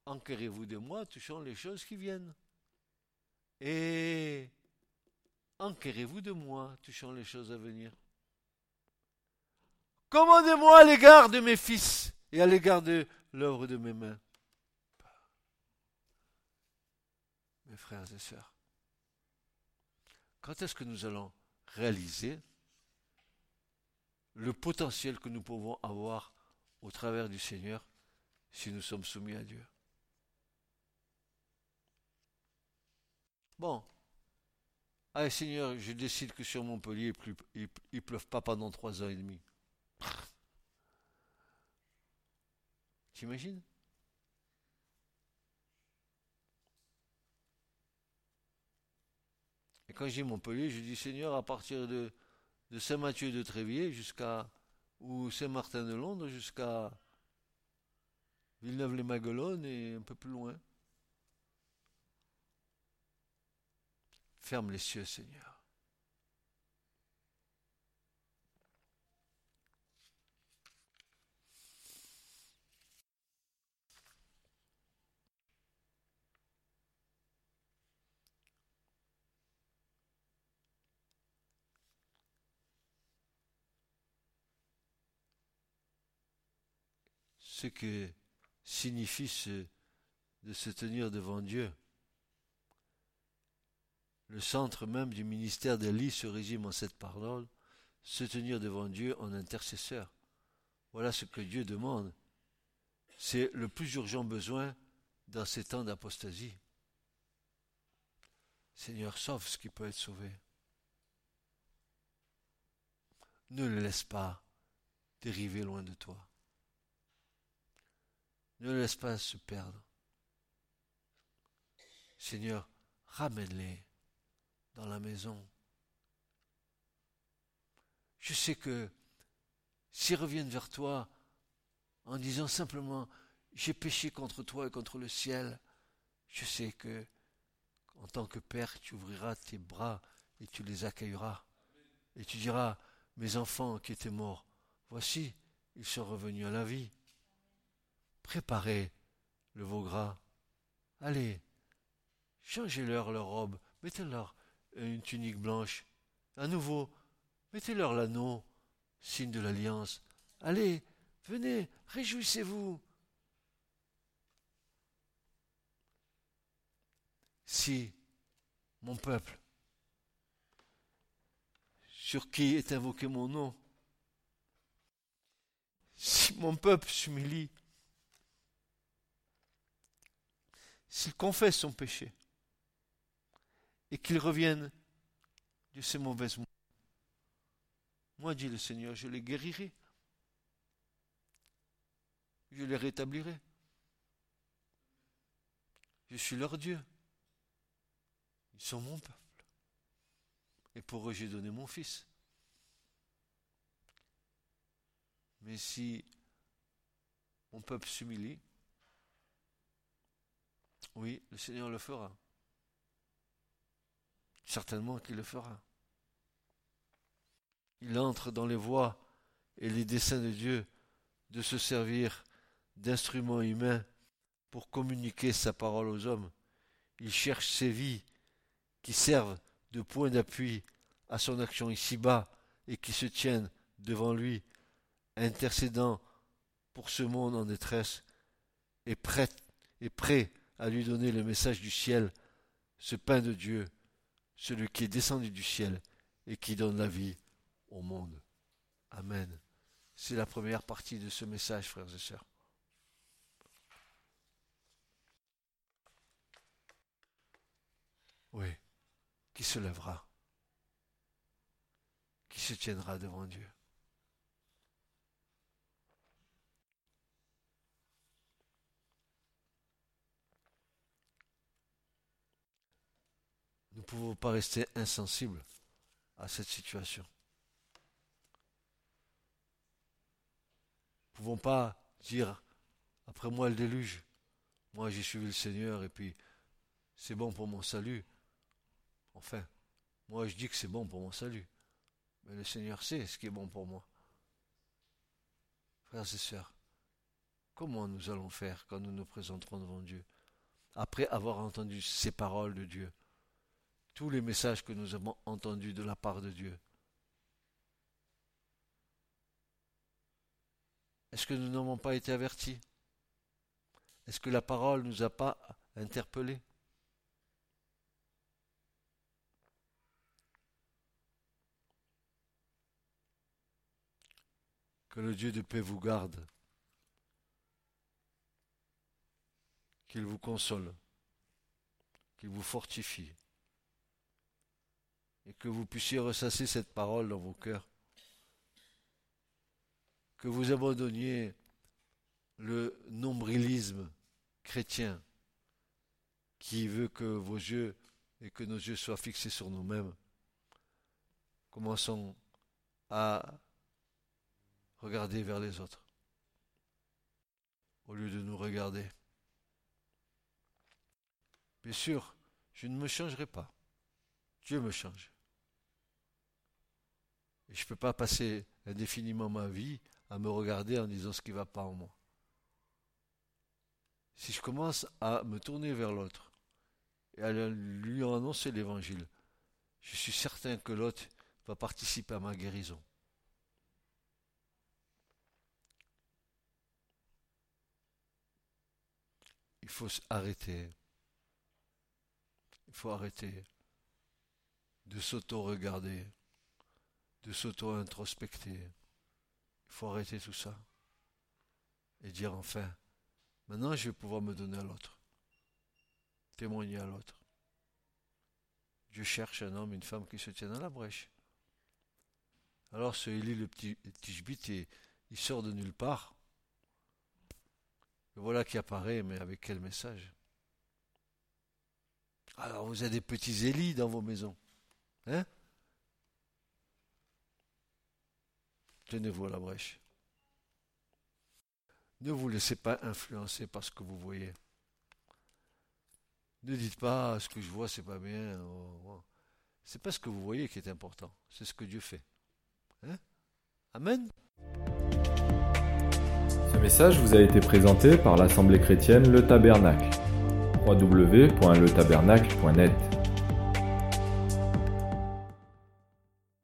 enquérez-vous de moi touchant les choses qui viennent. Et enquérez-vous de moi touchant les choses à venir. Commandez-moi à l'égard de mes fils et à l'égard de l'œuvre de mes mains. Mes frères et sœurs, quand est-ce que nous allons réaliser le potentiel que nous pouvons avoir au travers du Seigneur si nous sommes soumis à Dieu? Bon. Allez, Seigneur, je décide que sur Montpellier, il ne pleuve pas pendant trois ans et demi. T'imagines? Quand dis Montpellier, je dis Seigneur, à partir de, Saint-Mathieu de Tréviers jusqu'à ou Saint-Martin de Londres jusqu'à Villeneuve-les-Maguelones et un peu plus loin. Ferme les cieux, Seigneur. Ce que signifie de se tenir devant Dieu. Le centre même du ministère d'Élie se résume en cette parole, se tenir devant Dieu en intercesseur. Voilà ce que Dieu demande. C'est le plus urgent besoin dans ces temps d'apostasie. Seigneur, sauve ce qui peut être sauvé. Ne le laisse pas dériver loin de toi. Ne laisse pas se perdre. Seigneur, ramène-les dans la maison. Je sais que s'ils reviennent vers toi en disant simplement j'ai péché contre toi et contre le ciel, je sais que en tant que Père, tu ouvriras tes bras et tu les accueilleras. Et tu diras, mes enfants qui étaient morts, voici, ils sont revenus à la vie. Préparez le veau gras. Allez, changez-leur leur robe, mettez-leur une tunique blanche. À nouveau, mettez-leur l'anneau, signe de l'alliance. Allez, venez, réjouissez-vous. Si mon peuple, sur qui est invoqué mon nom, si mon peuple s'humilie, s'il confesse son péché et qu'il revienne de ses mauvaises mots, moi, dit le Seigneur, je les guérirai. Je les rétablirai. Je suis leur Dieu. Ils sont mon peuple. Et pour eux, j'ai donné mon fils. Mais si mon peuple s'humilie, oui, le Seigneur le fera. Certainement qu'il le fera. Il entre dans les voies et les desseins de Dieu de se servir d'instruments humains pour communiquer sa parole aux hommes. Il cherche ces vies qui servent de point d'appui à son action ici-bas et qui se tiennent devant lui, intercédant pour ce monde en détresse et prêt, et prêt à lui donner le message du ciel, ce pain de Dieu, celui qui est descendu du ciel et qui donne la vie au monde. Amen. C'est la première partie de ce message, frères et sœurs. Oui, qui se lèvera, qui se tiendra devant Dieu. Ne pouvons pas rester insensibles à cette situation. Nous ne pouvons pas dire, après moi le déluge, moi j'ai suivi le Seigneur et puis c'est bon pour mon salut. Enfin, moi je dis que c'est bon pour mon salut. Mais le Seigneur sait ce qui est bon pour moi. Frères et sœurs, comment nous allons faire quand nous nous présenterons devant Dieu, après avoir entendu ces paroles de Dieu tous les messages que nous avons entendus de la part de Dieu. Est-ce que nous n'avons pas été avertis? Est-ce que la parole ne nous a pas interpellés? Que le Dieu de paix vous garde, qu'il vous console, qu'il vous fortifie et que vous puissiez ressasser cette parole dans vos cœurs. Que vous abandonniez le nombrilisme chrétien qui veut que vos yeux et que nos yeux soient fixés sur nous-mêmes. Commençons à regarder vers les autres au lieu de nous regarder. Bien sûr, je ne me changerai pas. Dieu me change. Je ne peux pas passer indéfiniment ma vie à me regarder en disant ce qui ne va pas en moi. Si je commence à me tourner vers l'autre et à lui annoncer l'évangile, je suis certain que l'autre va participer à ma guérison. Il faut arrêter. Il faut arrêter de s'auto-regarder, de s'auto-introspecter. Il faut arrêter tout ça et dire enfin, maintenant je vais pouvoir me donner à l'autre, témoigner à l'autre. Dieu cherche un homme, une femme qui se tiennent à la brèche. Alors ce Élie, le petit, petit il sort de nulle part. Et voilà qui apparaît, mais avec quel message? Alors vous avez des petits Élis dans vos maisons. Hein? Tenez-vous à la brèche. Ne vous laissez pas influencer par ce que vous voyez. Ne dites pas ce que je vois, c'est pas bien. Oh, oh. C'est pas ce que vous voyez qui est important, c'est ce que Dieu fait. Hein? Amen? Ce message vous a été présenté par l'Assemblée chrétienne Le Tabernacle. www.letabernacle.net